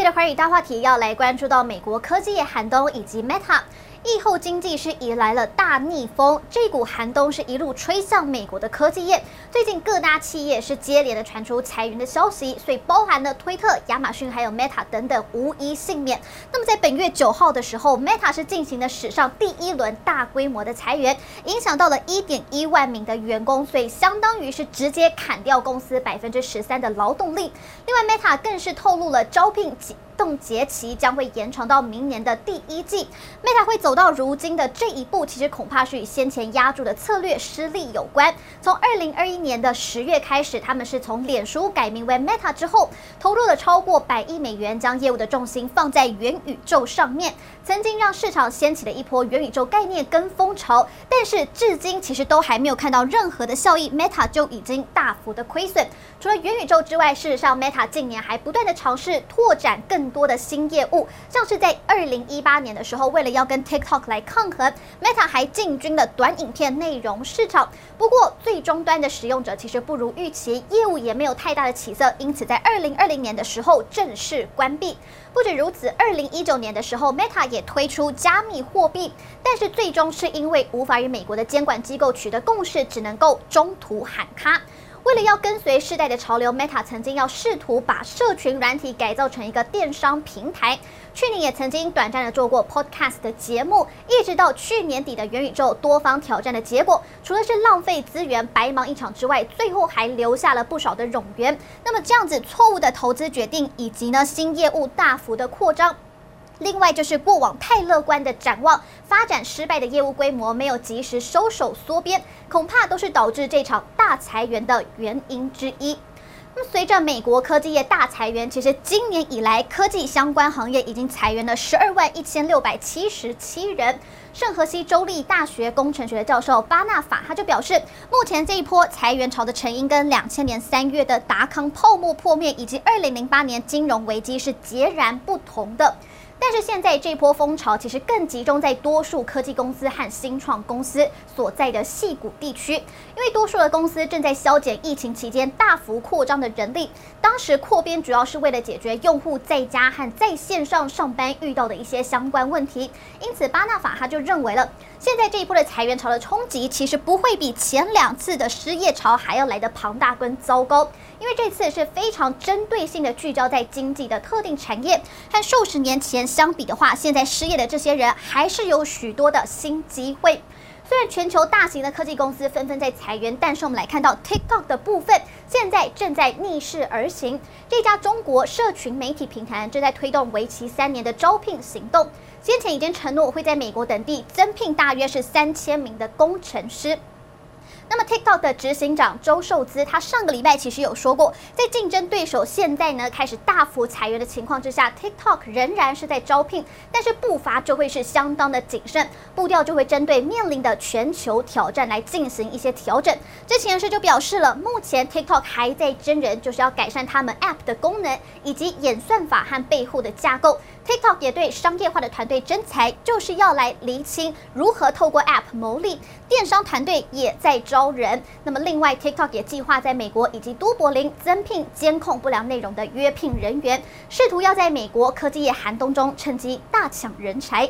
这一节的寰宇大话题要来关注到美国科技业寒冬以及 Meta。疫后经济是迎来了大逆风，这股寒冬是一路吹向美国的科技业。最近各大企业是接连的传出裁员的消息，所以包含了推特、亚马逊还有 Meta 等等无一幸免。那么在本月九号的时候，Meta 是进行了史上第一轮大规模的裁员，影响到了一点一万名的员工，所以相当于是直接砍掉公司百分之十三的劳动力。另外，Meta 更是透露了招聘冻结期将会延长到明年的第一季，Meta 会走到如今的这一步，其实恐怕是与先前押注的策略失利有关。从二零二一年的十月开始，他们是从脸书改名为 Meta 之后，投入了超过百亿美元，将业务的重心放在元宇宙上面，曾经让市场掀起了一波元宇宙概念跟风潮。但是至今其实都还没有看到任何的效益，Meta 就已经大幅的亏损。除了元宇宙之外，事实上 Meta 近年还不断的尝试拓展更多的新业务，像是在二零一八年的时候，为了要跟 TikTok 来抗衡，Meta 还进军了短影片内容市场。不过，最终端的使用者其实不如预期，业务也没有太大的起色，因此在二零二零年的时候正式关闭。不止如此，二零一九年的时候，Meta 也推出加密货币，但是最终是因为无法与美国的监管机构取得共识，只能够中途喊卡。为了要跟随时代的潮流，Meta 曾经要试图把社群软体改造成一个电商平台。去年也曾经短暂的做过 Podcast 的节目，一直到去年底的元宇宙多方挑战的结果，除了是浪费资源、白忙一场之外，最后还留下了不少的冗员。那么这样子错误的投资决定，以及呢新业务大幅的扩张。另外就是过往太乐观的展望，发展失败的业务规模没有及时收手缩编，恐怕都是导致这场大裁员的原因之一。那么随着美国科技业大裁员，其实今年以来科技相关行业已经裁员了十二万一千六百七十七人。圣荷西州立大学工程学的教授巴纳法他就表示，目前这一波裁员潮的成因跟两千年三月的达康泡沫破灭以及二零零八年金融危机是截然不同的。但是现在这波风潮其实更集中在多数科技公司和新创公司所在的细谷地区，因为多数的公司正在削减疫情期间大幅扩张的人力。当时扩编主要是为了解决用户在家和在线上上班遇到的一些相关问题。因此，巴纳法他就认为了，现在这一波的裁员潮的冲击其实不会比前两次的失业潮还要来得庞大跟糟糕，因为这次是非常针对性的聚焦在经济的特定产业，和数十年前。相比的话，现在失业的这些人还是有许多的新机会。虽然全球大型的科技公司纷纷在裁员，但是我们来看到 TikTok 的部分，现在正在逆势而行。这家中国社群媒体平台正在推动为期三年的招聘行动，先前已经承诺会在美国等地增聘大约是三千名的工程师。那么，TikTok 的执行长周受资，他上个礼拜其实有说过，在竞争对手现在呢开始大幅裁员的情况之下，TikTok 仍然是在招聘，但是步伐就会是相当的谨慎，步调就会针对面临的全球挑战来进行一些调整。知情人士就表示了，目前 TikTok 还在征人，就是要改善他们 App 的功能以及演算法和背后的架构。TikTok 也对商业化的团队征才，就是要来厘清如何透过 App 牟利。电商团队也在招。高人。那么，另外，TikTok 也计划在美国以及多柏林增聘监控不良内容的约聘人员，试图要在美国科技业寒冬中趁机大抢人才。